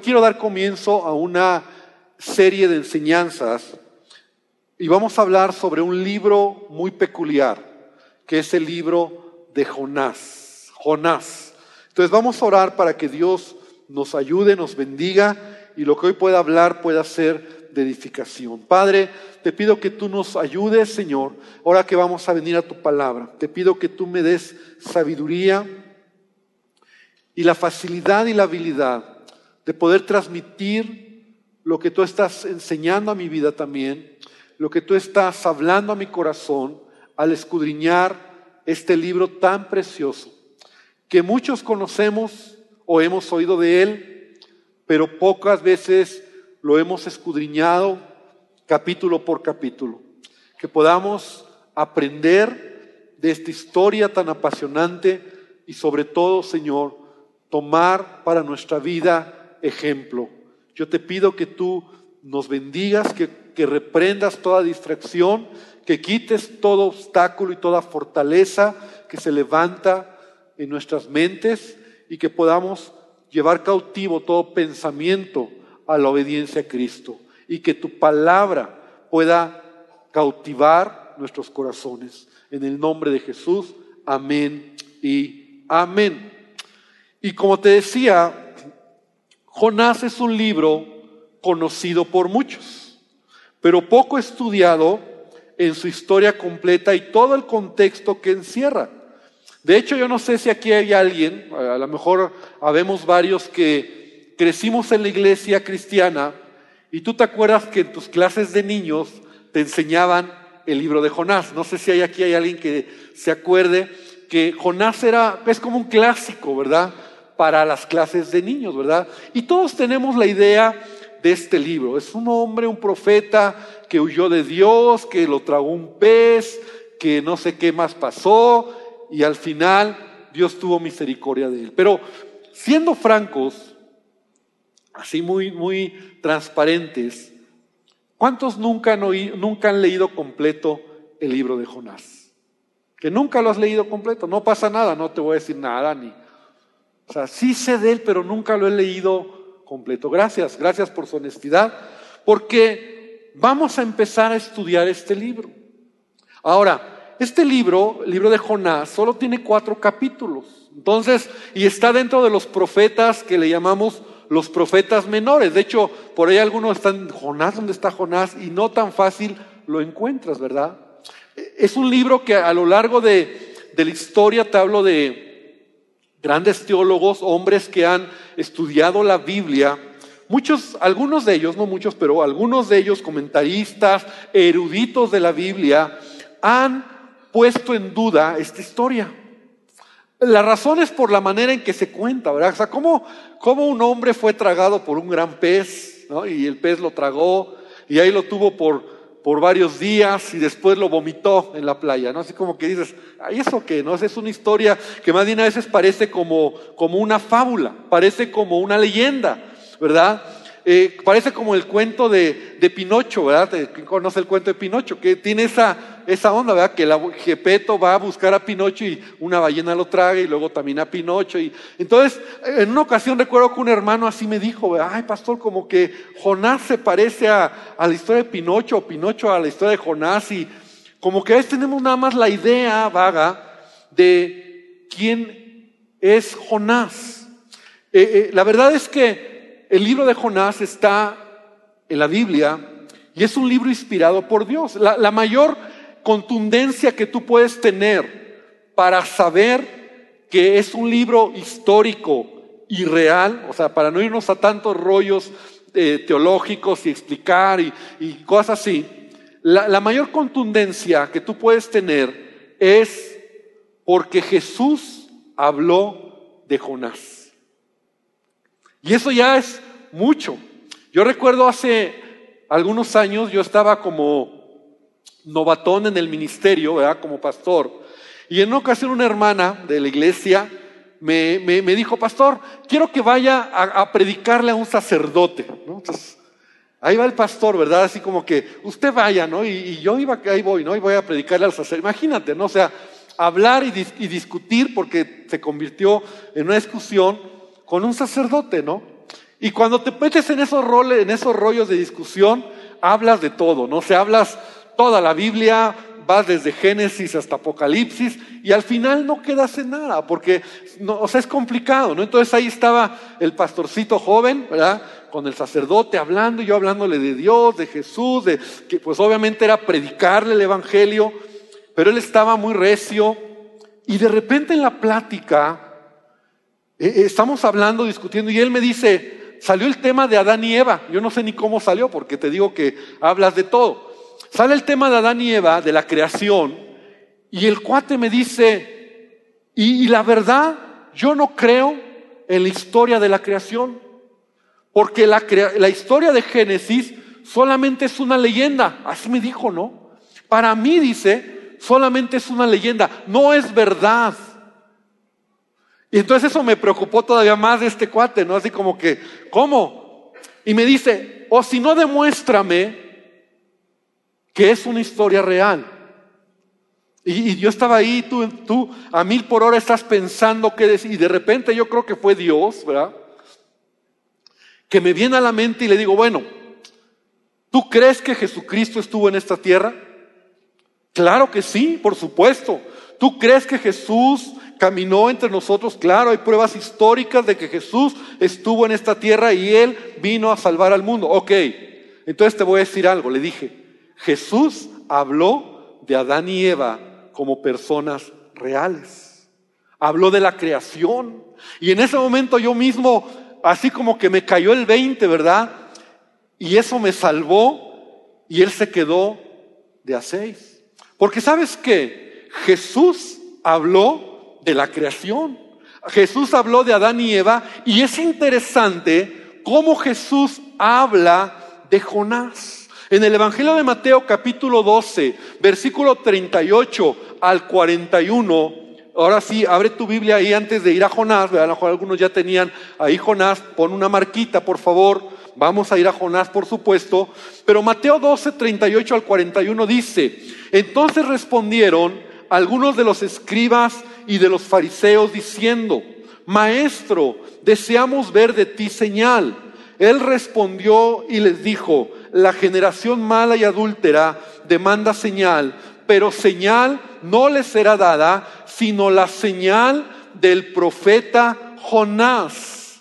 Quiero dar comienzo a una serie de enseñanzas y vamos a hablar sobre un libro muy peculiar, que es el libro de Jonás. Jonás. Entonces vamos a orar para que Dios nos ayude, nos bendiga y lo que hoy pueda hablar pueda ser de edificación. Padre, te pido que tú nos ayudes, Señor, ahora que vamos a venir a tu palabra. Te pido que tú me des sabiduría y la facilidad y la habilidad de poder transmitir lo que tú estás enseñando a mi vida también, lo que tú estás hablando a mi corazón al escudriñar este libro tan precioso, que muchos conocemos o hemos oído de él, pero pocas veces lo hemos escudriñado capítulo por capítulo. Que podamos aprender de esta historia tan apasionante y sobre todo, Señor, tomar para nuestra vida ejemplo. Yo te pido que tú nos bendigas, que, que reprendas toda distracción, que quites todo obstáculo y toda fortaleza que se levanta en nuestras mentes y que podamos llevar cautivo todo pensamiento a la obediencia a Cristo y que tu palabra pueda cautivar nuestros corazones. En el nombre de Jesús, amén y amén. Y como te decía, Jonás es un libro conocido por muchos, pero poco estudiado en su historia completa y todo el contexto que encierra. De hecho, yo no sé si aquí hay alguien, a lo mejor habemos varios que crecimos en la iglesia cristiana y tú te acuerdas que en tus clases de niños te enseñaban el libro de Jonás. No sé si hay aquí hay alguien que se acuerde que Jonás era, es como un clásico, ¿verdad? Para las clases de niños, ¿verdad? Y todos tenemos la idea de este libro. Es un hombre, un profeta que huyó de Dios, que lo tragó un pez, que no sé qué más pasó, y al final Dios tuvo misericordia de él. Pero siendo francos, así muy, muy transparentes, ¿cuántos nunca han, nunca han leído completo el libro de Jonás? Que nunca lo has leído completo, no pasa nada, no te voy a decir nada ni... O sea, sí sé de él, pero nunca lo he leído completo. Gracias, gracias por su honestidad, porque vamos a empezar a estudiar este libro. Ahora, este libro, el libro de Jonás, solo tiene cuatro capítulos. Entonces, y está dentro de los profetas que le llamamos los profetas menores. De hecho, por ahí algunos están, Jonás, ¿dónde está Jonás? Y no tan fácil lo encuentras, ¿verdad? Es un libro que a lo largo de, de la historia te hablo de grandes teólogos, hombres que han estudiado la Biblia. Muchos, algunos de ellos, no muchos, pero algunos de ellos, comentaristas, eruditos de la Biblia, han puesto en duda esta historia. La razón es por la manera en que se cuenta, ¿verdad? O sea, cómo, un hombre fue tragado por un gran pez, ¿no? Y el pez lo tragó y ahí lo tuvo por, por varios días y después lo vomitó en la playa, ¿no? Así como que dices, ¿y eso qué? ¿No? Es una historia que más bien a veces parece como, como una fábula, parece como una leyenda, ¿verdad? Eh, parece como el cuento de, Pinocho, ¿verdad? ¿Quién conoce el cuento de Pinocho? Que tiene esa, esa onda, ¿verdad? Que el Gepeto va a buscar a Pinocho y una ballena lo traga y luego también a Pinocho. Y, entonces, en una ocasión recuerdo que un hermano así me dijo, ay pastor, como que Jonás se parece a, la historia de Pinocho o Pinocho a la historia de Jonás y como que a veces tenemos nada más la idea vaga de quién es Jonás. Eh, eh, la verdad es que el libro de Jonás está en la Biblia y es un libro inspirado por Dios. La, mayor contundencia que tú puedes tener para saber que es un libro histórico y real, o sea, para no irnos a tantos rollos eh, teológicos y explicar y, cosas así, la mayor contundencia que tú puedes tener es porque Jesús habló de Jonás. Y eso ya es mucho. Yo recuerdo hace algunos años, yo estaba como novatón en el ministerio, ¿verdad? Como pastor. Y en una ocasión una hermana de la iglesia me, me, dijo, pastor, quiero que vaya a, predicarle a un sacerdote. Entonces, ahí va el pastor, ¿verdad? Así como que usted vaya, ¿no? Y, yo iba, ahí voy, ¿no? Y voy a predicarle al sacerdote. Imagínate, ¿no? O sea, hablar y, y discutir porque se convirtió en una discusión con un sacerdote, ¿no? Y cuando te metes en esos roles, en esos rollos de discusión, hablas de todo, ¿no? se hablas toda la Biblia, vas desde Génesis hasta Apocalipsis y al final no quedas en nada, porque no, o sea, es complicado, ¿no? Entonces ahí estaba el pastorcito joven, ¿verdad? Con el sacerdote hablando, y yo hablándole de Dios, de Jesús, de que pues obviamente era predicarle el evangelio, pero él estaba muy recio y de repente en la plática estamos hablando, discutiendo y él me dice, salió el tema de Adán y Eva. Yo no sé ni cómo salió porque te digo que hablas de todo. Sale el tema de Adán y Eva, de la creación, y el cuate me dice, y, la verdad, yo no creo en la historia de la creación, porque la, la historia de Génesis solamente es una leyenda, así me dijo, ¿no? Para mí, dice, solamente es una leyenda, no es verdad. Y entonces eso me preocupó todavía más de este cuate, ¿no? Así como que, ¿cómo? Y me dice, o si no, demuéstrame que es una historia real. Y, yo estaba ahí, tú, tú a mil por hora estás pensando qué decir, y de repente yo creo que fue Dios, ¿verdad? Que me viene a la mente y le digo, bueno, ¿tú crees que Jesucristo estuvo en esta tierra? Claro que sí, por supuesto. ¿Tú crees que Jesús caminó entre nosotros? Claro, hay pruebas históricas de que Jesús estuvo en esta tierra y Él vino a salvar al mundo. Ok, entonces te voy a decir algo, le dije, Jesús habló de Adán y Eva como personas reales. Habló de la creación. Y en ese momento yo mismo, así como que me cayó el 20, ¿verdad? Y eso me salvó y él se quedó de a seis. Porque sabes que Jesús habló de la creación. Jesús habló de Adán y Eva y es interesante cómo Jesús habla de Jonás. En el Evangelio de Mateo capítulo 12, versículo 38 al 41, ahora sí, abre tu Biblia ahí antes de ir a Jonás, mejor algunos ya tenían ahí Jonás, pon una marquita por favor, vamos a ir a Jonás por supuesto, pero Mateo 12, 38 al 41 dice, entonces respondieron algunos de los escribas y de los fariseos diciendo, Maestro, deseamos ver de ti señal. Él respondió y les dijo, la generación mala y adúltera demanda señal, pero señal no le será dada, sino la señal del profeta Jonás.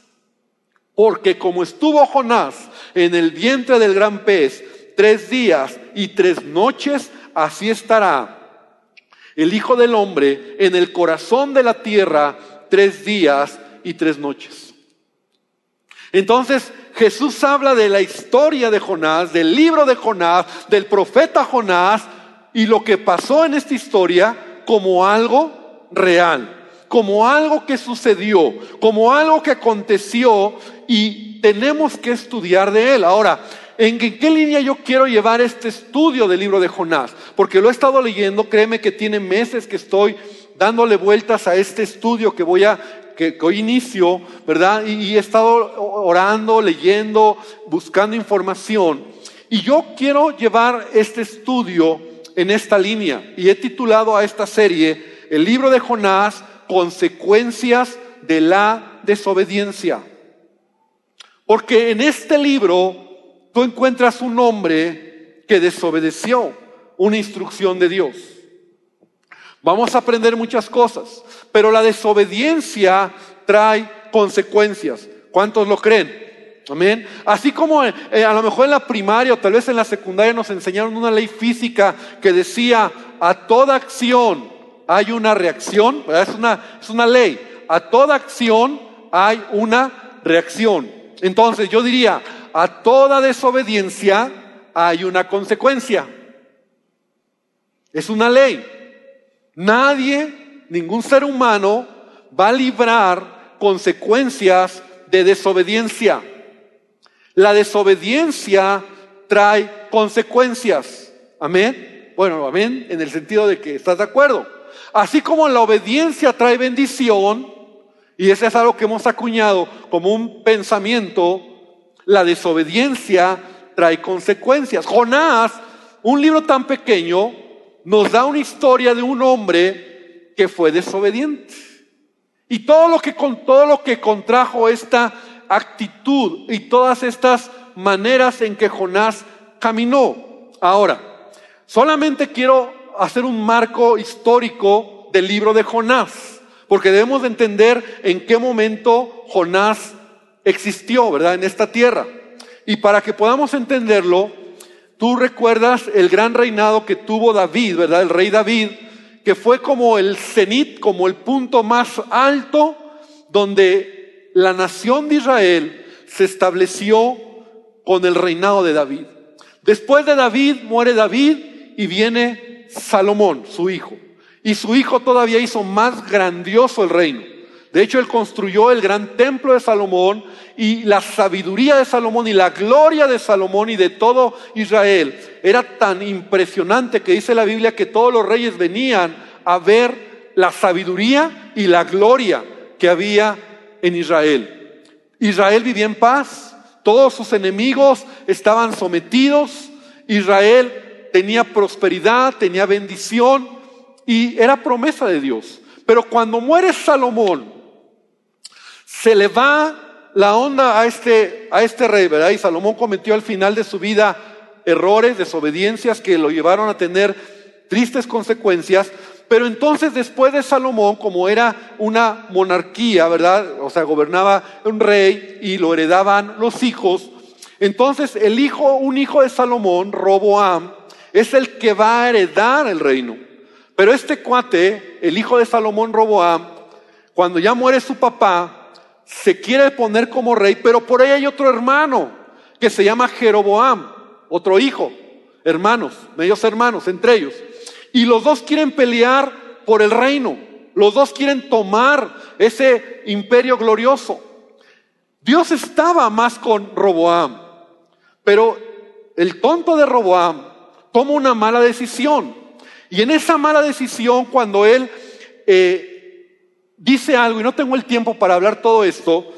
Porque como estuvo Jonás en el vientre del gran pez tres días y tres noches, así estará el Hijo del Hombre en el corazón de la tierra tres días y tres noches. Entonces Jesús habla de la historia de Jonás, del libro de Jonás, del profeta Jonás y lo que pasó en esta historia como algo real, como algo que sucedió, como algo que aconteció y tenemos que estudiar de él. Ahora, ¿en qué línea yo quiero llevar este estudio del libro de Jonás? Porque lo he estado leyendo, créeme que tiene meses que estoy dándole vueltas a este estudio que voy a que, hoy inicio, ¿verdad? Y, he estado orando, leyendo, buscando información. Y yo quiero llevar este estudio en esta línea. Y he titulado a esta serie el libro de Jonás, Consecuencias de la desobediencia. Porque en este libro tú encuentras un hombre que desobedeció una instrucción de Dios. Vamos a aprender muchas cosas, pero la desobediencia trae consecuencias. ¿Cuántos lo creen? Amén. Así como eh, a lo mejor en la primaria o tal vez en la secundaria nos enseñaron una ley física que decía a toda acción hay una reacción, es una, es una ley. A toda acción hay una reacción. Entonces yo diría, a toda desobediencia hay una consecuencia. Es una ley. Nadie, ningún ser humano va a librar consecuencias de desobediencia. La desobediencia trae consecuencias. Amén. Bueno, amén, en el sentido de que estás de acuerdo. Así como la obediencia trae bendición, y eso es algo que hemos acuñado como un pensamiento, la desobediencia trae consecuencias. Jonás, un libro tan pequeño, nos da una historia de un hombre que fue desobediente. Y todo lo que, con todo lo que contrajo esta, actitud y todas estas maneras en que Jonás caminó. Ahora, solamente quiero hacer un marco histórico del libro de Jonás, porque debemos de entender en qué momento Jonás existió, ¿verdad? En esta tierra. Y para que podamos entenderlo, tú recuerdas el gran reinado que tuvo David, ¿verdad? El rey David, que fue como el cenit, como el punto más alto donde la nación de Israel se estableció con el reinado de David. Después de David muere David y viene Salomón, su hijo. Y su hijo todavía hizo más grandioso el reino. De hecho, él construyó el gran templo de Salomón y la sabiduría de Salomón y la gloria de Salomón y de todo Israel era tan impresionante que dice la Biblia que todos los reyes venían a ver la sabiduría y la gloria que había en Israel. Israel vivía en paz, todos sus enemigos estaban sometidos, Israel tenía prosperidad, tenía bendición y era promesa de Dios. Pero cuando muere Salomón, se le va la onda a este, a este rey, ¿verdad? Y Salomón cometió al final de su vida errores, desobediencias que lo llevaron a tener tristes consecuencias. Pero entonces después de Salomón, como era una monarquía, ¿verdad? O sea, gobernaba un rey y lo heredaban los hijos. Entonces el hijo, un hijo de Salomón, Roboam, es el que va a heredar el reino. Pero este cuate, el hijo de Salomón, Roboam, cuando ya muere su papá, se quiere poner como rey, pero por ahí hay otro hermano que se llama Jeroboam, otro hijo, hermanos, medios hermanos entre ellos. Y los dos quieren pelear por el reino, los dos quieren tomar ese imperio glorioso. Dios estaba más con Roboam, pero el tonto de Roboam toma una mala decisión. Y en esa mala decisión, cuando él eh, dice algo, y no tengo el tiempo para hablar todo esto,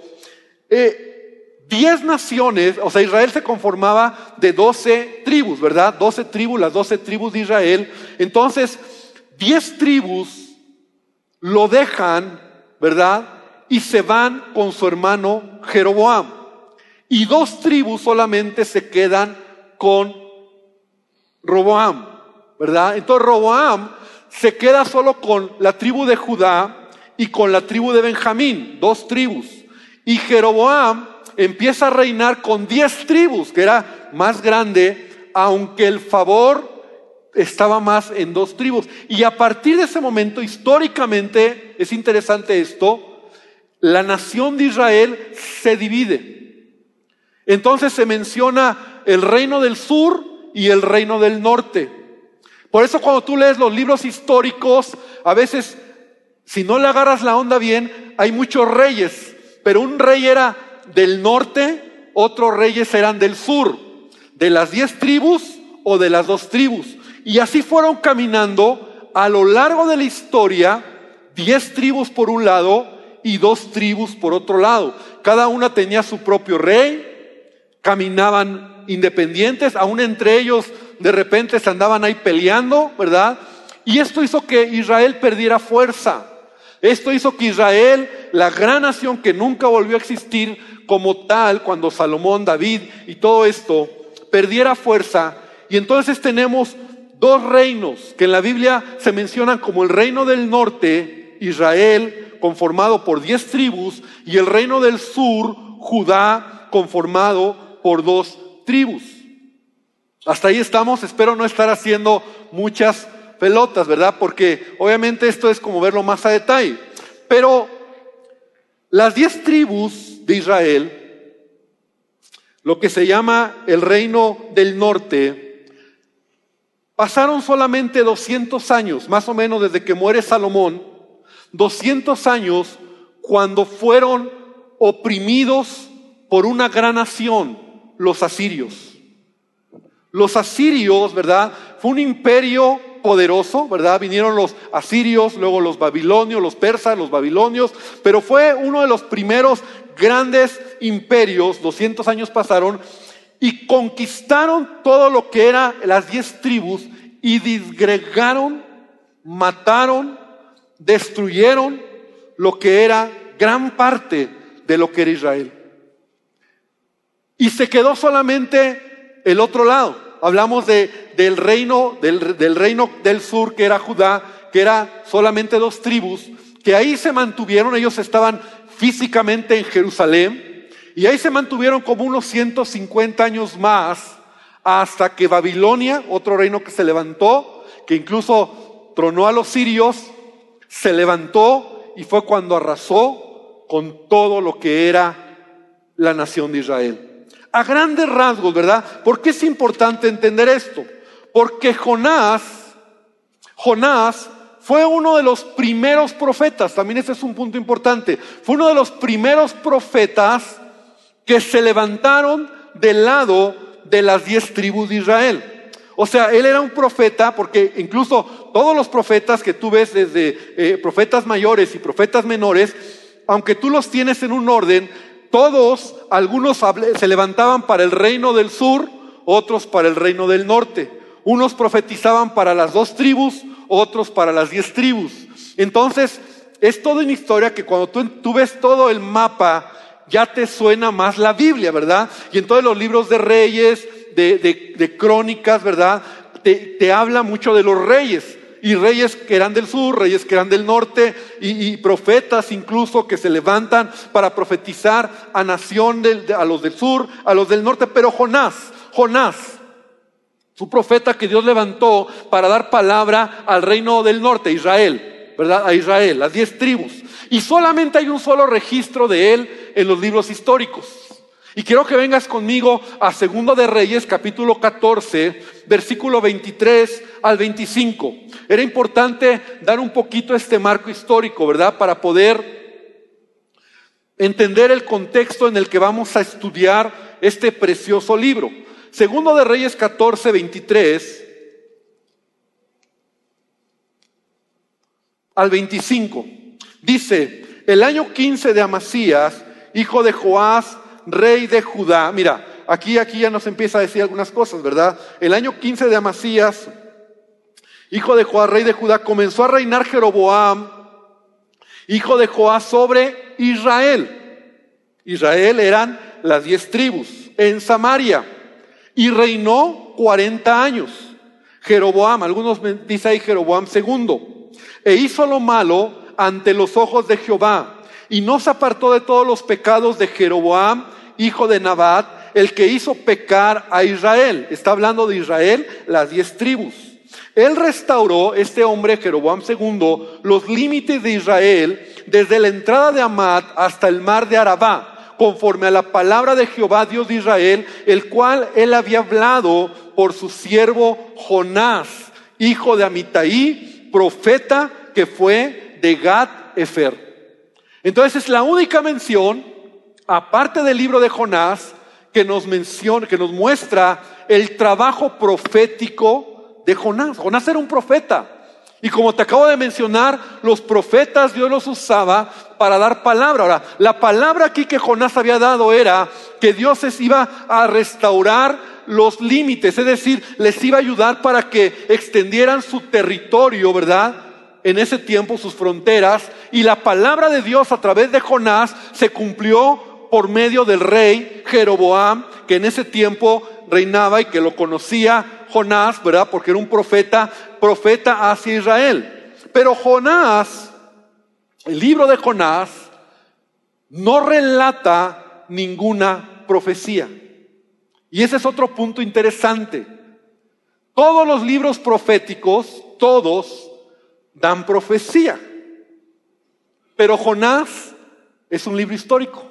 eh, diez naciones, o sea, Israel se conformaba de doce tribus, ¿verdad? Doce tribus, las doce tribus de Israel. Entonces, diez tribus lo dejan, ¿verdad? Y se van con su hermano Jeroboam. Y dos tribus solamente se quedan con Roboam, ¿verdad? Entonces Roboam se queda solo con la tribu de Judá y con la tribu de Benjamín, dos tribus. Y Jeroboam empieza a reinar con diez tribus, que era más grande, aunque el favor estaba más en dos tribus. Y a partir de ese momento, históricamente, es interesante esto, la nación de Israel se divide. Entonces se menciona el reino del sur y el reino del norte. Por eso cuando tú lees los libros históricos, a veces si no le agarras la onda bien, hay muchos reyes, pero un rey era del norte, otros reyes eran del sur, de las diez tribus o de las dos tribus. Y así fueron caminando a lo largo de la historia, diez tribus por un lado y dos tribus por otro lado. Cada una tenía su propio rey, caminaban independientes, aún entre ellos de repente se andaban ahí peleando, ¿verdad? Y esto hizo que Israel perdiera fuerza. Esto hizo que Israel, la gran nación que nunca volvió a existir como tal cuando Salomón, David y todo esto perdiera fuerza. Y entonces tenemos dos reinos que en la Biblia se mencionan como el reino del norte, Israel, conformado por diez tribus, y el reino del sur, Judá, conformado por dos tribus. Hasta ahí estamos, espero no estar haciendo muchas pelotas, ¿verdad? Porque obviamente esto es como verlo más a detalle. Pero las diez tribus de Israel, lo que se llama el reino del norte, pasaron solamente 200 años, más o menos desde que muere Salomón, 200 años cuando fueron oprimidos por una gran nación, los asirios. Los asirios, ¿verdad? Fue un imperio poderoso, ¿verdad? Vinieron los asirios, luego los babilonios, los persas, los babilonios, pero fue uno de los primeros grandes imperios, 200 años pasaron, y conquistaron todo lo que era las diez tribus y disgregaron, mataron, destruyeron lo que era gran parte de lo que era Israel. Y se quedó solamente el otro lado. Hablamos de, del, reino, del, del reino del sur, que era Judá, que era solamente dos tribus, que ahí se mantuvieron, ellos estaban físicamente en Jerusalén, y ahí se mantuvieron como unos 150 años más, hasta que Babilonia, otro reino que se levantó, que incluso tronó a los sirios, se levantó y fue cuando arrasó con todo lo que era la nación de Israel. A grandes rasgos, ¿verdad? ¿Por qué es importante entender esto? Porque Jonás, Jonás fue uno de los primeros profetas, también ese es un punto importante, fue uno de los primeros profetas que se levantaron del lado de las diez tribus de Israel. O sea, él era un profeta, porque incluso todos los profetas que tú ves desde eh, profetas mayores y profetas menores, aunque tú los tienes en un orden, todos, algunos se levantaban para el reino del sur, otros para el reino del norte. Unos profetizaban para las dos tribus, otros para las diez tribus. Entonces, es toda una historia que cuando tú, ves todo el mapa, ya te suena más la Biblia, ¿verdad? Y en todos los libros de reyes, de, crónicas, ¿verdad? Te, te habla mucho de los reyes y reyes que eran del sur, reyes que eran del norte, y, profetas incluso que se levantan para profetizar a nación, a los del sur, a los del norte. Pero Jonás, Jonás, su profeta que Dios levantó para dar palabra al reino del norte, Israel, ¿verdad? A Israel, las diez tribus. Y solamente hay un solo registro de él en los libros históricos. Y quiero que vengas conmigo a Segundo de Reyes, capítulo 14, versículo 23 al 25. Era importante dar un poquito este marco histórico, ¿verdad? Para poder entender el contexto en el que vamos a estudiar este precioso libro. Segundo de Reyes 14, 23 al 25. Dice, el año 15 de Amasías, hijo de Joás, rey de Judá. Mira, aquí, aquí ya nos empieza a decir algunas cosas, ¿verdad? El año 15 de Amasías, hijo de Joás, rey de Judá, comenzó a reinar Jeroboam, hijo de Joás, sobre Israel. Israel eran las diez tribus en Samaria y reinó 40 años. Jeroboam, algunos dicen ahí Jeroboam segundo, e hizo lo malo ante los ojos de Jehová y no se apartó de todos los pecados de Jeroboam, hijo de Nabat, el que hizo pecar a Israel. Está hablando de Israel, las diez tribus. Él restauró, este hombre, Jeroboam II, los límites de Israel desde la entrada de Amat hasta el mar de Arabá, conforme a la palabra de Jehová, Dios de Israel, el cual él había hablado por su siervo Jonás, hijo de Amitai, profeta que fue de Gad Efer. Entonces es la única mención, aparte del libro de Jonás, que nos menciona, que nos muestra el trabajo profético de Jonás. Jonás era un profeta. Y como te acabo de mencionar, los profetas Dios los usaba para dar palabra. Ahora, la palabra aquí que Jonás había dado era que Dios les iba a restaurar los límites, es decir, les iba a ayudar para que extendieran su territorio, ¿verdad? en ese tiempo sus fronteras y la palabra de Dios a través de Jonás se cumplió por medio del rey Jeroboam, que en ese tiempo reinaba y que lo conocía Jonás, ¿verdad? Porque era un profeta, profeta hacia Israel. Pero Jonás, el libro de Jonás, no relata ninguna profecía. Y ese es otro punto interesante. Todos los libros proféticos, todos, dan profecía. Pero Jonás es un libro histórico.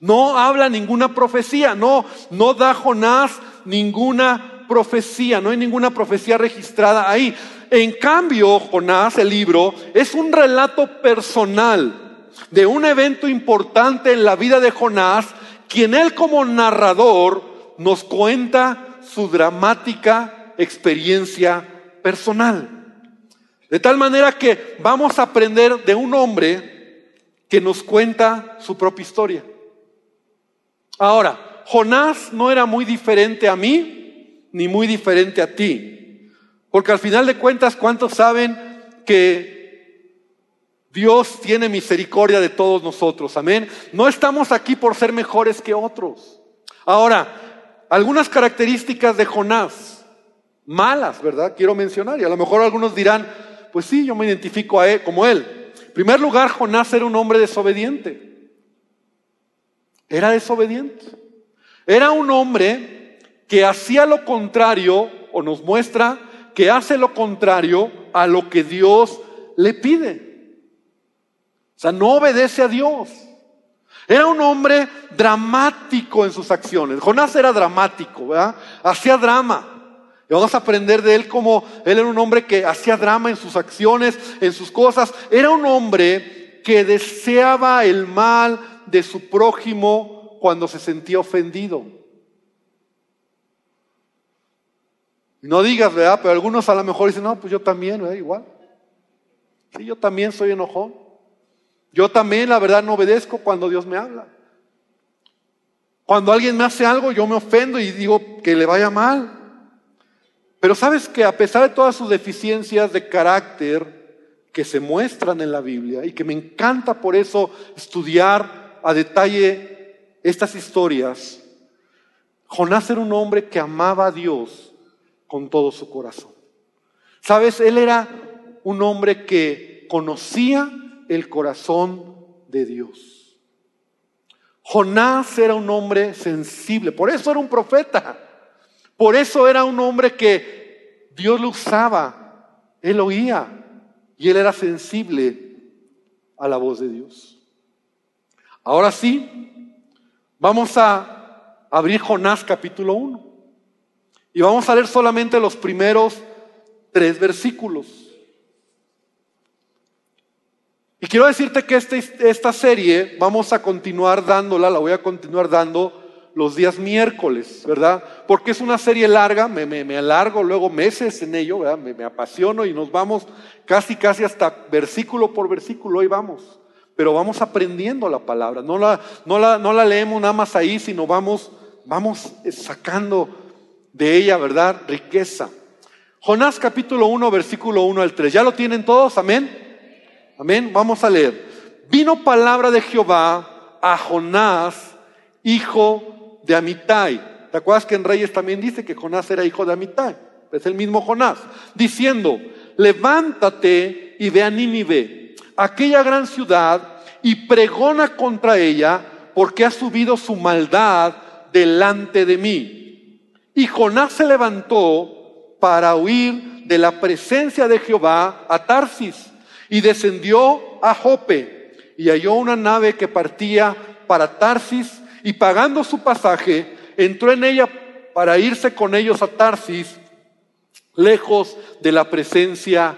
No habla ninguna profecía, no, no da Jonás ninguna profecía, no hay ninguna profecía registrada ahí. En cambio, Jonás, el libro, es un relato personal de un evento importante en la vida de Jonás, quien él como narrador nos cuenta su dramática experiencia personal. De tal manera que vamos a aprender de un hombre que nos cuenta su propia historia. Ahora, Jonás no era muy diferente a mí, ni muy diferente a ti. Porque al final de cuentas, ¿cuántos saben que Dios tiene misericordia de todos nosotros? Amén. No estamos aquí por ser mejores que otros. Ahora, algunas características de Jonás, malas, ¿verdad? Quiero mencionar, y a lo mejor algunos dirán, pues sí, yo me identifico a él, como él. En primer lugar, Jonás era un hombre desobediente. Era desobediente. Era un hombre que hacía lo contrario, o nos muestra que hace lo contrario a lo que Dios le pide. O sea, no obedece a Dios. Era un hombre dramático en sus acciones. Jonás era dramático, ¿verdad? Hacía drama. Y vamos a aprender de él como él era un hombre que hacía drama en sus acciones, en sus cosas. Era un hombre que deseaba el mal de su prójimo cuando se sentía ofendido. No digas, ¿verdad? Pero algunos a lo mejor dicen, no, pues yo también, ¿verdad? Igual. Sí, yo también soy enojón. Yo también, la verdad, no obedezco cuando Dios me habla. Cuando alguien me hace algo, yo me ofendo y digo que le vaya mal. Pero sabes que a pesar de todas sus deficiencias de carácter que se muestran en la Biblia y que me encanta por eso estudiar a detalle estas historias, Jonás era un hombre que amaba a Dios con todo su corazón. Sabes, él era un hombre que conocía el corazón de Dios. Jonás era un hombre sensible, por eso era un profeta. Por eso era un hombre que Dios lo usaba, él oía y él era sensible a la voz de Dios. Ahora sí, vamos a abrir Jonás capítulo 1 y vamos a leer solamente los primeros tres versículos. Y quiero decirte que este, esta serie vamos a continuar dándola, la voy a continuar dando los días miércoles, ¿verdad? Porque es una serie larga, me, me, alargo luego meses en ello, ¿verdad? Me, me, apasiono y nos vamos casi, casi hasta versículo por versículo, hoy vamos. Pero vamos aprendiendo la palabra, no la, no la, no la leemos nada más ahí, sino vamos, vamos sacando de ella, ¿verdad? Riqueza. Jonás capítulo 1, versículo 1 al 3. ¿Ya lo tienen todos? Amén. Amén. Vamos a leer. Vino palabra de Jehová a Jonás, hijo de Amitai. ¿Te acuerdas que en Reyes también dice que Jonás era hijo de Amitai? Es el mismo Jonás. Diciendo, levántate y ve a Nínive, aquella gran ciudad, y pregona contra ella, porque ha subido su maldad delante de mí. Y Jonás se levantó para huir de la presencia de Jehová a Tarsis, y descendió a Jope, y halló una nave que partía para Tarsis, y pagando su pasaje, entró en ella para irse con ellos a Tarsis, lejos de la presencia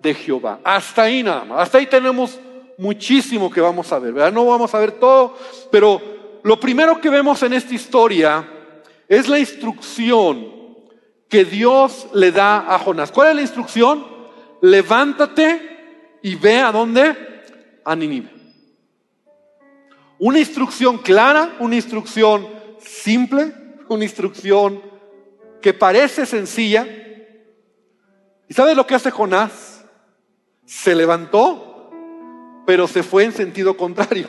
de Jehová. Hasta ahí nada más. Hasta ahí tenemos muchísimo que vamos a ver, ¿verdad? No vamos a ver todo, pero lo primero que vemos en esta historia es la instrucción que Dios le da a Jonás. ¿Cuál es la instrucción? Levántate y ve a dónde? A Nínive. Una instrucción clara, una instrucción simple, una instrucción que parece sencilla. ¿Y sabes lo que hace Jonás? Se levantó, pero se fue en sentido contrario.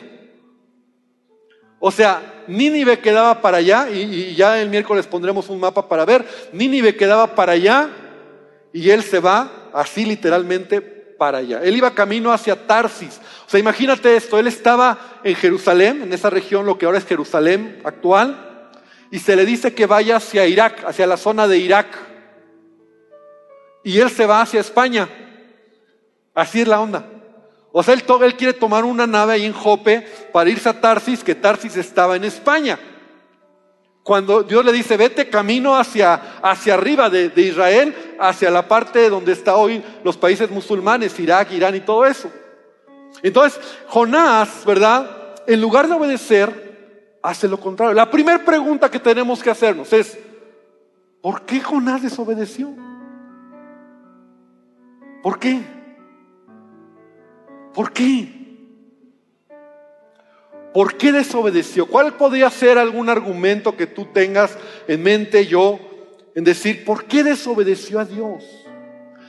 O sea, Nínive quedaba para allá, y, ya el miércoles pondremos un mapa para ver, Nínive quedaba para allá, y él se va así literalmente para allá. Él iba camino hacia Tarsis. O sea, imagínate esto, él estaba en Jerusalén, en esa región, lo que ahora es Jerusalén actual, y se le dice que vaya hacia Irak, hacia la zona de Irak. Y él se va hacia España. Así es la onda. O sea, él, él quiere tomar una nave ahí en Jope para irse a Tarsis, que Tarsis estaba en España. Cuando Dios le dice, vete camino hacia, hacia arriba de, de, Israel, hacia la parte donde está hoy los países musulmanes, Irak, Irán y todo eso. Entonces, Jonás, ¿verdad? En lugar de obedecer, hace lo contrario. La primera pregunta que tenemos que hacernos es, ¿por qué Jonás desobedeció? ¿Por qué? ¿Por qué? ¿Por qué desobedeció? ¿Cuál podría ser algún argumento que tú tengas en mente yo en decir, ¿por qué desobedeció a Dios?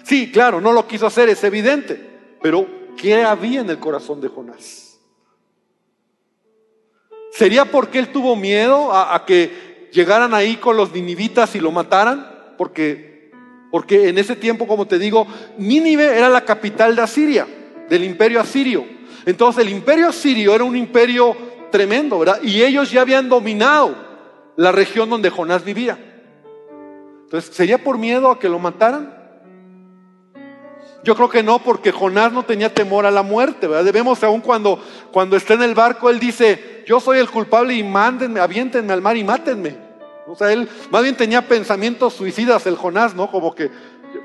Sí, claro, no lo quiso hacer, es evidente, pero ¿qué había en el corazón de Jonás? ¿Sería porque él tuvo miedo a, que llegaran ahí con los ninivitas y lo mataran, porque, porque en ese tiempo, como te digo, Nínive era la capital de Asiria, del imperio asirio. Entonces el imperio asirio era un imperio tremendo, ¿verdad? Y ellos ya habían dominado la región donde Jonás vivía. Entonces, ¿sería por miedo a que lo mataran? Yo creo que no, porque Jonás no tenía temor a la muerte, ¿verdad? Debemos, aún cuando, cuando está en el barco, él dice, yo soy el culpable y mándenme, aviéntenme al mar y mátenme. O sea, él más bien tenía pensamientos suicidas, el Jonás, ¿no? Como que,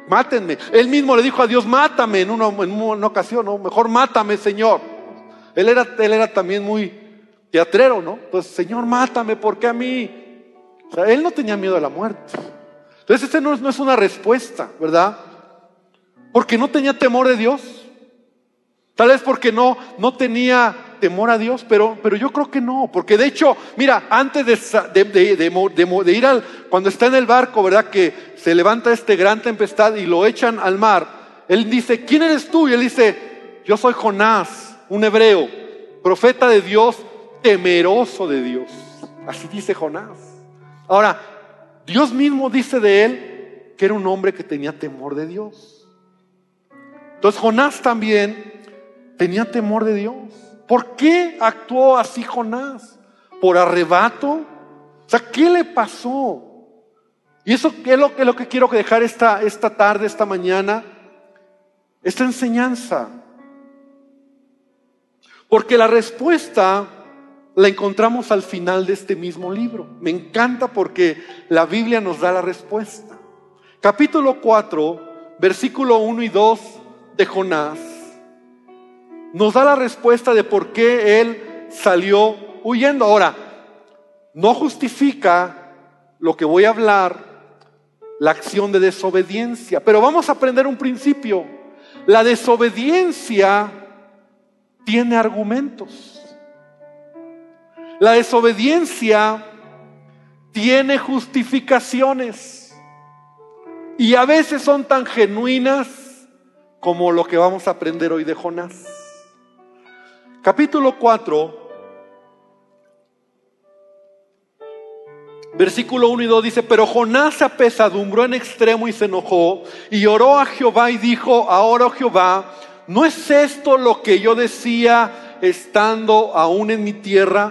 mátenme. Él mismo le dijo a Dios, mátame en una, en una ocasión, ¿no? Mejor mátame, Señor. Él era, él era también muy teatrero, ¿no? Pues, Señor, mátame, porque a mí? O sea, él no tenía miedo a la muerte. Entonces, esta no, no es una respuesta, ¿verdad? Porque no tenía temor de Dios. Tal vez porque no, no tenía temor a Dios, pero, pero yo creo que no, porque de hecho, mira, antes de, ir al, cuando está en el barco, ¿verdad? Que se levanta este gran tempestad y lo echan al mar, él dice, ¿quién eres tú? Y él dice, yo soy Jonás, un hebreo, profeta de Dios, temeroso de Dios. Así dice Jonás. Ahora, Dios mismo dice de él que era un hombre que tenía temor de Dios. Entonces Jonás también tenía temor de Dios. ¿Por qué actuó así Jonás? ¿Por arrebato? O sea, ¿qué le pasó? Y eso es lo, que quiero dejar esta, esta tarde, esta mañana, esta enseñanza. Porque la respuesta la encontramos al final de este mismo libro. Me encanta porque la Biblia nos da la respuesta. Capítulo 4, versículo 1 y 2 de Jonás nos da la respuesta de por qué él salió huyendo. Ahora, no justifica lo que voy a hablar, la acción de desobediencia, pero vamos a aprender un principio. La desobediencia tiene argumentos. La desobediencia tiene justificaciones y a veces son tan genuinas como lo que vamos a aprender hoy de Jonás. Capítulo 4, versículo 1 y 2 dice, pero Jonás se apesadumbró en extremo y se enojó y oró a Jehová y dijo, ahora oh Jehová, ¿no es esto lo que yo decía estando aún en mi tierra?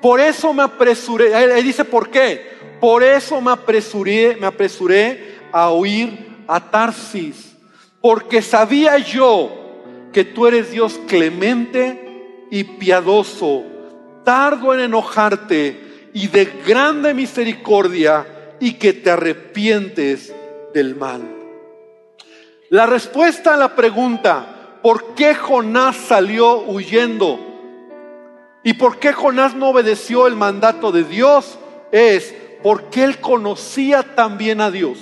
Por eso me apresuré, él, dice, ¿por qué? Por eso me apresuré, me apresuré a huir a Tarsis porque sabía yo que tú eres Dios clemente y piadoso, tardo en enojarte y de grande misericordia y que te arrepientes del mal. La respuesta a la pregunta, ¿por qué Jonás salió huyendo? ¿Y por qué Jonás no obedeció el mandato de Dios? Es porque él conocía también a Dios.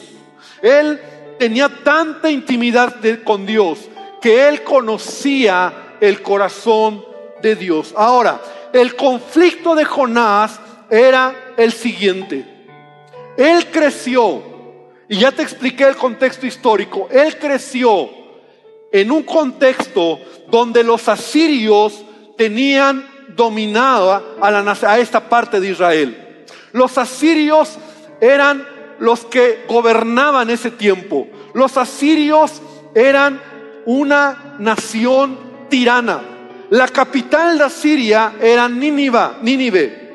Él tenía tanta intimidad con Dios que él conocía el corazón de Dios. Ahora, el conflicto de Jonás era el siguiente. Él creció, y ya te expliqué el contexto histórico, él creció en un contexto donde los asirios tenían dominada a, la, a esta parte de Israel. Los asirios eran los que gobernaban ese tiempo. Los asirios eran una nación tirana. La capital de Asiria era Nínive. Nínive.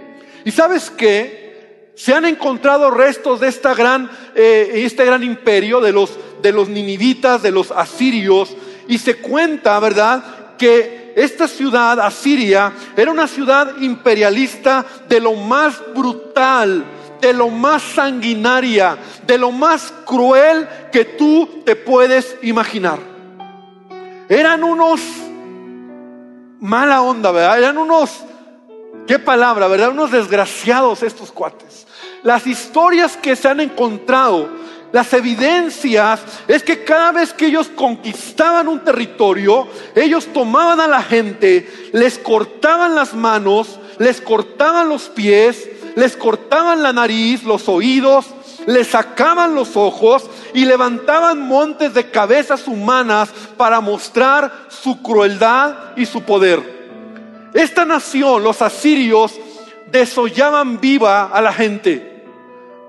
¿Y sabes qué? Se han encontrado restos de esta gran, eh, este gran imperio de los, de los ninivitas, de los asirios, y se cuenta, ¿verdad?, que esta ciudad, Asiria, era una ciudad imperialista de lo más brutal, de lo más sanguinaria, de lo más cruel que tú te puedes imaginar. Eran unos mala onda, ¿verdad? Eran unos, qué palabra, ¿verdad? Unos desgraciados estos cuates. Las historias que se han encontrado, las evidencias, es que cada vez que ellos conquistaban un territorio, ellos tomaban a la gente, les cortaban las manos, les cortaban los pies, les cortaban la nariz, los oídos, les sacaban los ojos y levantaban montes de cabezas humanas para mostrar su crueldad y su poder. Esta nación, los asirios, desollaban viva a la gente.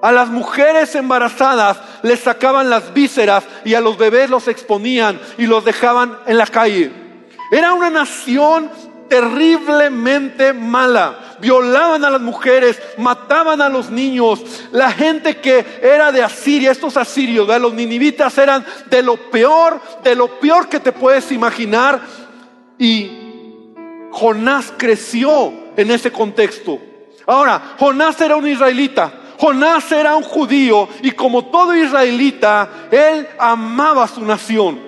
A las mujeres embarazadas les sacaban las vísceras y a los bebés los exponían y los dejaban en la calle. Era una nación terriblemente mala. Violaban a las mujeres, mataban a los niños. La gente que era de Asiria, estos asirios, los ninivitas eran de lo peor, de lo peor que te puedes imaginar. Y Jonás creció en ese contexto. Ahora, Jonás era un israelita. Jonás era un judío y como todo israelita, él amaba su nación.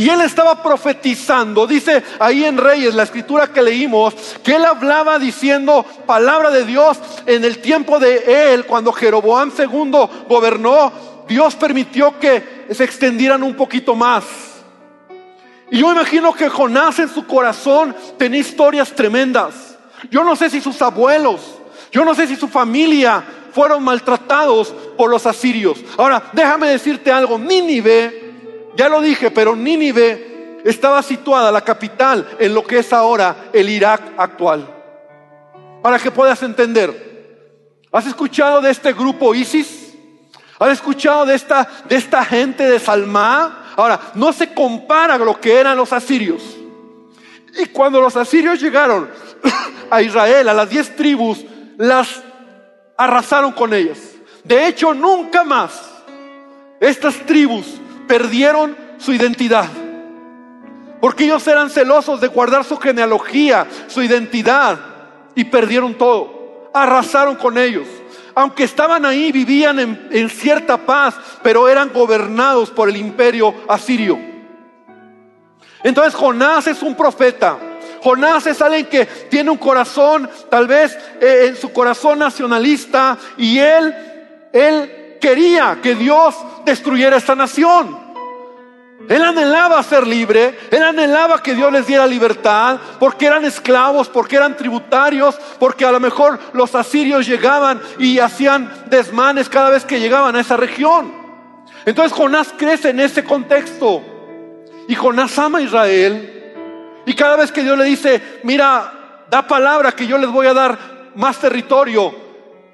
Y él estaba profetizando, dice ahí en Reyes, la escritura que leímos, que él hablaba diciendo palabra de Dios en el tiempo de él, cuando Jeroboam II gobernó, Dios permitió que se extendieran un poquito más. Y yo imagino que Jonás en su corazón tenía historias tremendas. Yo no sé si sus abuelos, yo no sé si su familia fueron maltratados por los asirios. Ahora, déjame decirte algo, Nínive, ya lo dije, pero Nínive estaba situada, la capital, en lo que es ahora el Irak actual. Para que puedas entender. ¿Has escuchado de este grupo ISIS? ¿Has escuchado de esta, de esta gente de Salmá? Ahora, no se compara lo que eran los asirios. Y cuando los asirios llegaron a Israel, a las diez tribus, las arrasaron con ellas. De hecho, nunca más estas tribus perdieron su identidad. Porque ellos eran celosos de guardar su genealogía, su identidad, y perdieron todo. Arrasaron con ellos. Aunque estaban ahí, vivían en, cierta paz, pero eran gobernados por el imperio asirio. Entonces Jonás es un profeta Jonás es alguien que tiene un corazón, tal vez eh, en su corazón nacionalista, y él, él quería que Dios destruyera esta nación. Él anhelaba ser libre, él anhelaba que Dios les diera libertad, porque eran esclavos, porque eran tributarios, porque a lo mejor los asirios llegaban y hacían desmanes cada vez que llegaban a esa región. Entonces Jonás crece en ese contexto. Y Jonás ama a Israel, y cada vez que Dios le dice, mira, da palabra que yo les voy a dar más territorio.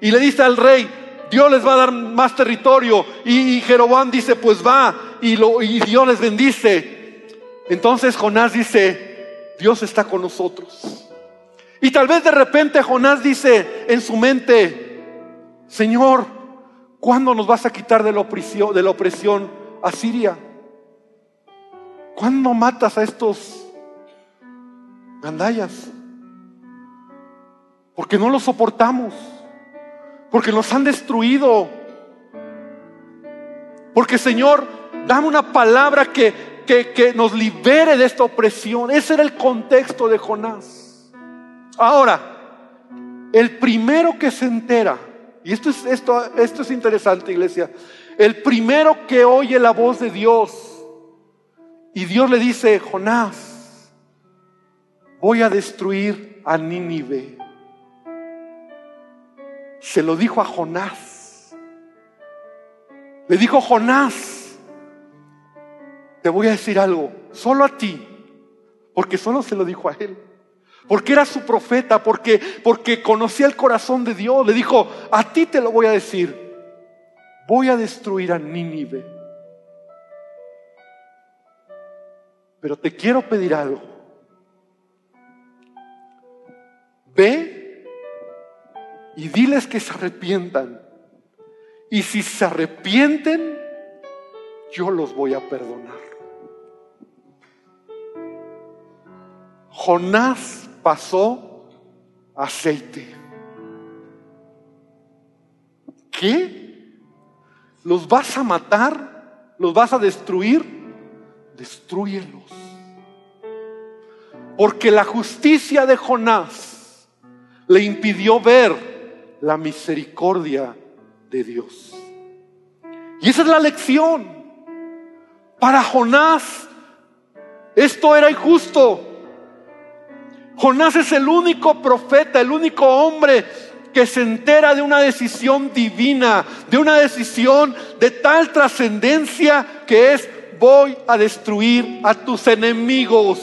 Y le dice al rey, Dios les va a dar más territorio. Y, Jeroboam dice, pues va. Y, lo, y Dios les bendice. Entonces Jonás dice, Dios está con nosotros. Y tal vez de repente Jonás dice en su mente, Señor, ¿cuándo nos vas a quitar de la opresión, de la opresión a Siria? ¿Cuándo matas a estos gandallas. Porque no lo soportamos. Porque nos han destruido. Porque Señor, dame una palabra que, que, nos libere de esta opresión. Ese era el contexto de Jonás. Ahora, el primero que se entera, y esto es, esto, esto es interesante, iglesia, el primero que oye la voz de Dios, y Dios le dice, Jonás, voy a destruir a Nínive. Se lo dijo a Jonás. Le dijo Jonás, te voy a decir algo, solo a ti, porque solo se lo dijo a él. Porque era su profeta, porque, porque conocía el corazón de Dios. Le dijo, a ti te lo voy a decir, voy a destruir a Nínive. Pero te quiero pedir algo. Ve y diles que se arrepientan. Y si se arrepienten, yo los voy a perdonar. Jonás pasó aceite. ¿Qué? ¿Los vas a matar? ¿Los vas a destruir? Destruyelos. Porque la justicia de Jonás le impidió ver la misericordia de Dios. Y esa es la lección. Para Jonás, esto era injusto. Jonás es el único profeta, el único hombre que se entera de una decisión divina, de una decisión de tal trascendencia que es voy a destruir a tus enemigos.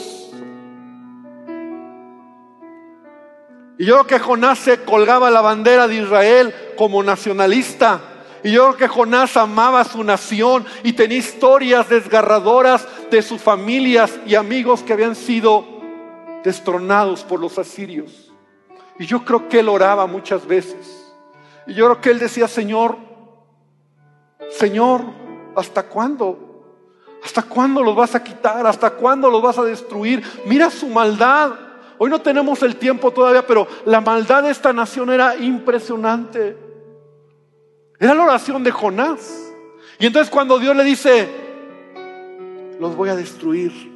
Y yo creo que Jonás se colgaba la bandera de Israel como nacionalista. Y yo creo que Jonás amaba a su nación y tenía historias desgarradoras de sus familias y amigos que habían sido destronados por los asirios. Y yo creo que él oraba muchas veces. Y yo creo que él decía, Señor, Señor, ¿hasta cuándo? ¿Hasta cuándo los vas a quitar? ¿Hasta cuándo los vas a destruir? Mira su maldad. Hoy no tenemos el tiempo todavía, pero la maldad de esta nación era impresionante. Era la oración de Jonás. Y entonces cuando Dios le dice, los voy a destruir,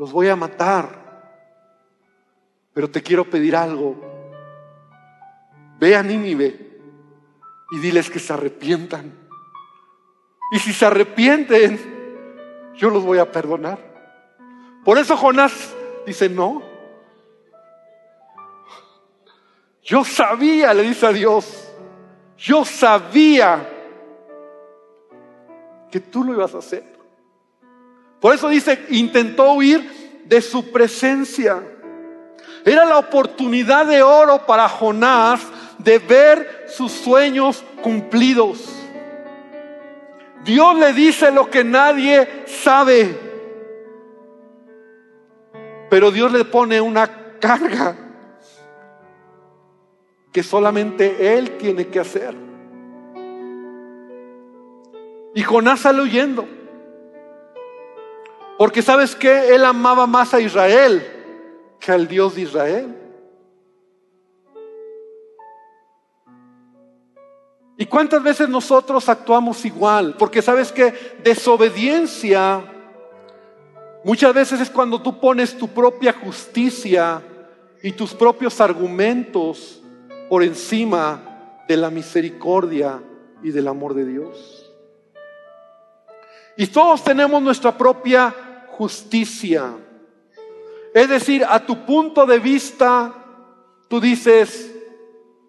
los voy a matar, pero te quiero pedir algo. Ve a Nínive y diles que se arrepientan. Y si se arrepienten, yo los voy a perdonar. Por eso Jonás dice, no. Yo sabía, le dice a Dios, yo sabía que tú lo ibas a hacer. Por eso dice, intentó huir de su presencia. Era la oportunidad de oro para Jonás de ver sus sueños cumplidos. Dios le dice lo que nadie sabe. Pero Dios le pone una carga que solamente Él tiene que hacer. Y Jonás sale huyendo. Porque sabes que Él amaba más a Israel que al Dios de Israel. ¿Y cuántas veces nosotros actuamos igual? Porque sabes que desobediencia muchas veces es cuando tú pones tu propia justicia y tus propios argumentos por encima de la misericordia y del amor de Dios. Y todos tenemos nuestra propia justicia. Es decir, a tu punto de vista, tú dices,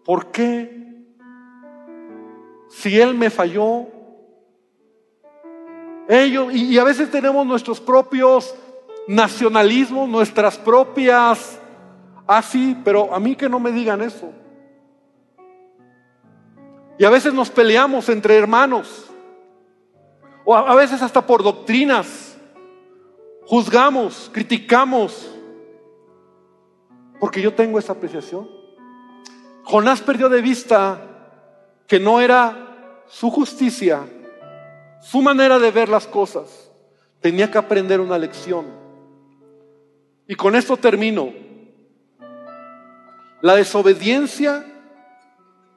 ¿por qué si Él me falló. Ellos, y, a veces tenemos nuestros propios nacionalismos, nuestras propias, así, ah, pero a mí que no me digan eso. Y a veces nos peleamos entre hermanos, o a veces hasta por doctrinas, juzgamos, criticamos, porque yo tengo esa apreciación. Jonás perdió de vista que no era su justicia, su manera de ver las cosas. Tenía que aprender una lección. Y con esto termino. La desobediencia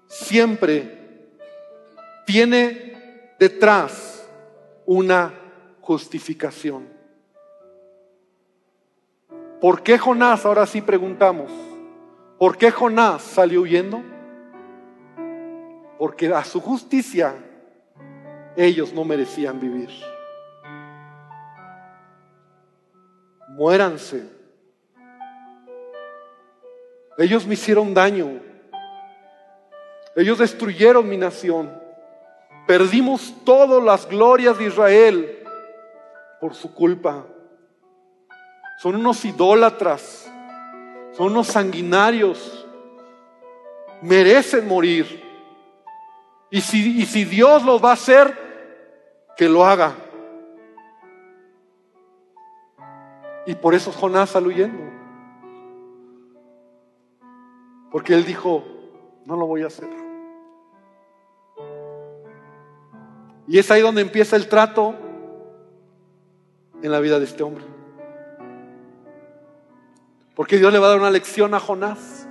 siempre tiene detrás una justificación. ¿Por qué Jonás, ahora sí preguntamos, ¿por qué Jonás salió huyendo? porque a su justicia ellos no merecían vivir. Muéranse. Ellos me hicieron daño. Ellos destruyeron mi nación. Perdimos todas las glorias de Israel por su culpa. Son unos idólatras. Son unos sanguinarios. Merecen morir. Y si, Dios lo va a hacer, que lo haga. Y por eso Jonás salió huyendo. Porque él dijo, no lo voy a hacer. Y es ahí donde empieza el trato en la vida de este hombre. Porque Dios le va a dar una lección a Jonás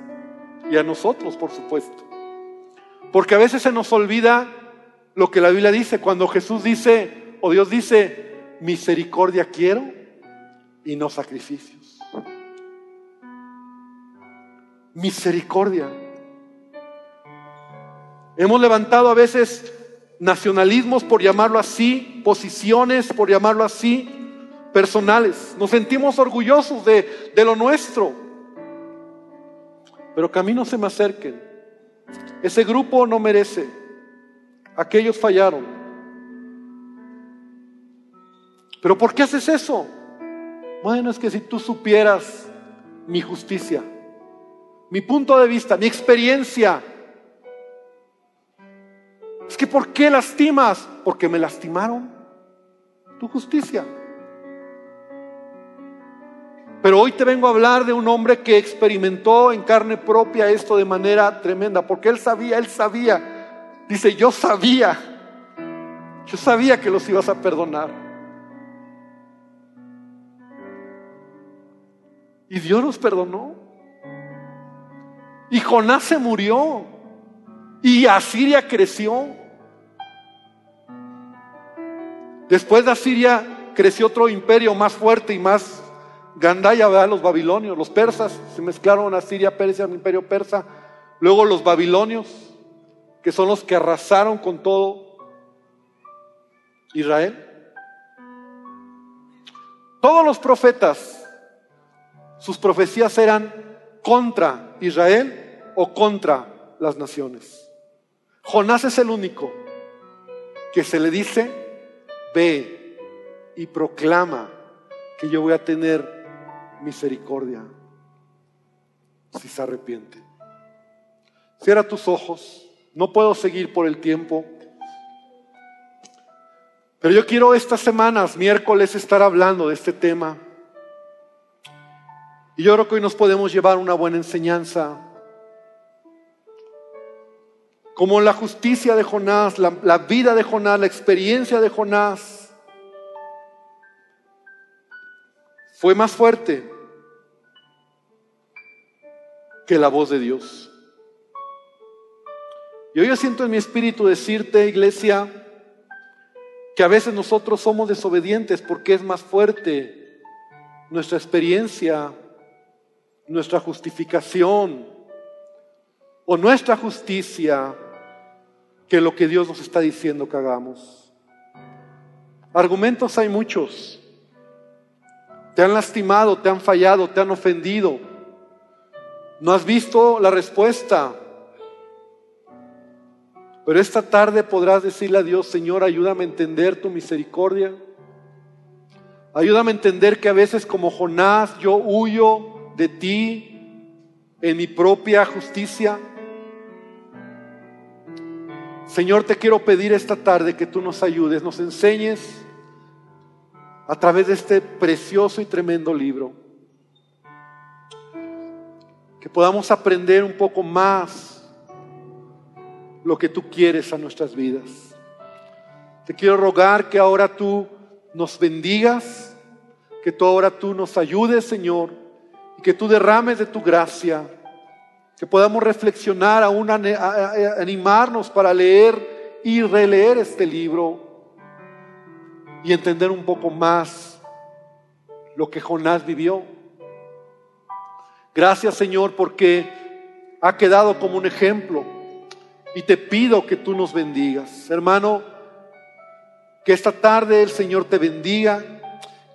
y a nosotros, por supuesto. Porque a veces se nos olvida lo que la Biblia dice. Cuando Jesús dice, o Dios dice, misericordia quiero y no sacrificios. Misericordia. Hemos levantado a veces nacionalismos, por llamarlo así, posiciones, por llamarlo así, personales. Nos sentimos orgullosos de, de lo nuestro. Pero que se me acerquen ese grupo no merece. Aquellos fallaron. Pero ¿por qué haces eso? Bueno, es que si tú supieras mi justicia, mi punto de vista, mi experiencia. Es que ¿por qué lastimas? Porque me lastimaron. Tu justicia. Pero hoy te vengo a hablar de un hombre que experimentó en carne propia esto de manera tremenda, porque él sabía, él sabía. Dice, yo sabía, yo sabía que los ibas a perdonar. Y Dios los perdonó. Y Jonás se murió. Y Asiria creció. Después de Asiria creció otro imperio más fuerte y más Gandaya, ¿verdad? los babilonios, los persas, se mezclaron a Siria, Persia, el imperio persa. Luego los babilonios, que son los que arrasaron con todo Israel. Todos los profetas, sus profecías eran contra Israel o contra las naciones. Jonás es el único que se le dice, ve y proclama que yo voy a tener misericordia si se arrepiente. Cierra tus ojos. No puedo seguir por el tiempo. Pero yo quiero estas semanas, miércoles, estar hablando de este tema. Y yo creo que hoy nos podemos llevar una buena enseñanza. Como la justicia de Jonás, la, la vida de Jonás, la experiencia de Jonás fue más fuerte que la voz de Dios. Y hoy yo siento en mi espíritu decirte, iglesia, que a veces nosotros somos desobedientes porque es más fuerte nuestra experiencia, nuestra justificación o nuestra justicia que lo que Dios nos está diciendo que hagamos. Argumentos hay muchos. Te han lastimado, te han fallado, te han ofendido. No has visto la respuesta. Pero esta tarde podrás decirle a Dios, Señor, ayúdame a entender tu misericordia. Ayúdame a entender que a veces como Jonás yo huyo de ti en mi propia justicia. Señor, te quiero pedir esta tarde que tú nos ayudes, nos enseñes a través de este precioso y tremendo libro que podamos aprender un poco más lo que tú quieres a nuestras vidas. Te quiero rogar que ahora tú nos bendigas, que tú ahora tú nos ayudes, Señor, y que tú derrames de tu gracia, que podamos reflexionar, aún animarnos para leer y releer este libro y entender un poco más lo que Jonás vivió. Gracias Señor porque ha quedado como un ejemplo y te pido que tú nos bendigas. Hermano, que esta tarde el Señor te bendiga,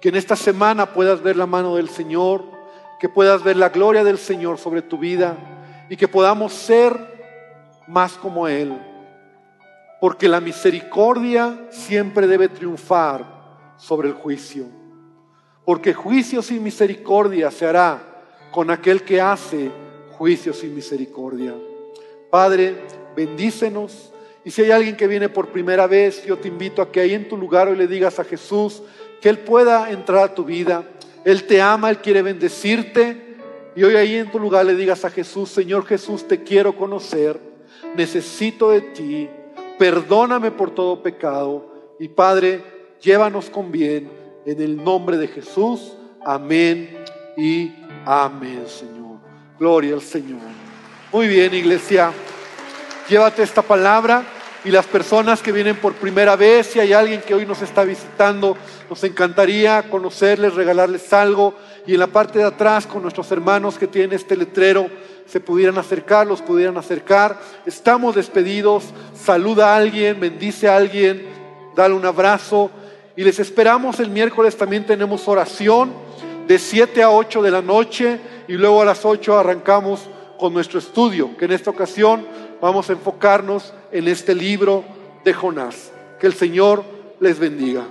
que en esta semana puedas ver la mano del Señor, que puedas ver la gloria del Señor sobre tu vida y que podamos ser más como Él. Porque la misericordia siempre debe triunfar sobre el juicio. Porque juicio sin misericordia se hará con aquel que hace juicio sin misericordia. Padre, bendícenos. Y si hay alguien que viene por primera vez, yo te invito a que ahí en tu lugar hoy le digas a Jesús que Él pueda entrar a tu vida. Él te ama, Él quiere bendecirte. Y hoy ahí en tu lugar le digas a Jesús, Señor Jesús, te quiero conocer. Necesito de ti. Perdóname por todo pecado. Y Padre, llévanos con bien. En el nombre de Jesús. Amén y Amén, Señor. Gloria al Señor. Muy bien, iglesia. Llévate esta palabra y las personas que vienen por primera vez, si hay alguien que hoy nos está visitando, nos encantaría conocerles, regalarles algo y en la parte de atrás con nuestros hermanos que tienen este letrero se pudieran acercar, los pudieran acercar. Estamos despedidos, saluda a alguien, bendice a alguien, dale un abrazo y les esperamos el miércoles también tenemos oración de 7 a 8 de la noche y luego a las 8 arrancamos con nuestro estudio, que en esta ocasión vamos a enfocarnos en este libro de Jonás. Que el Señor les bendiga.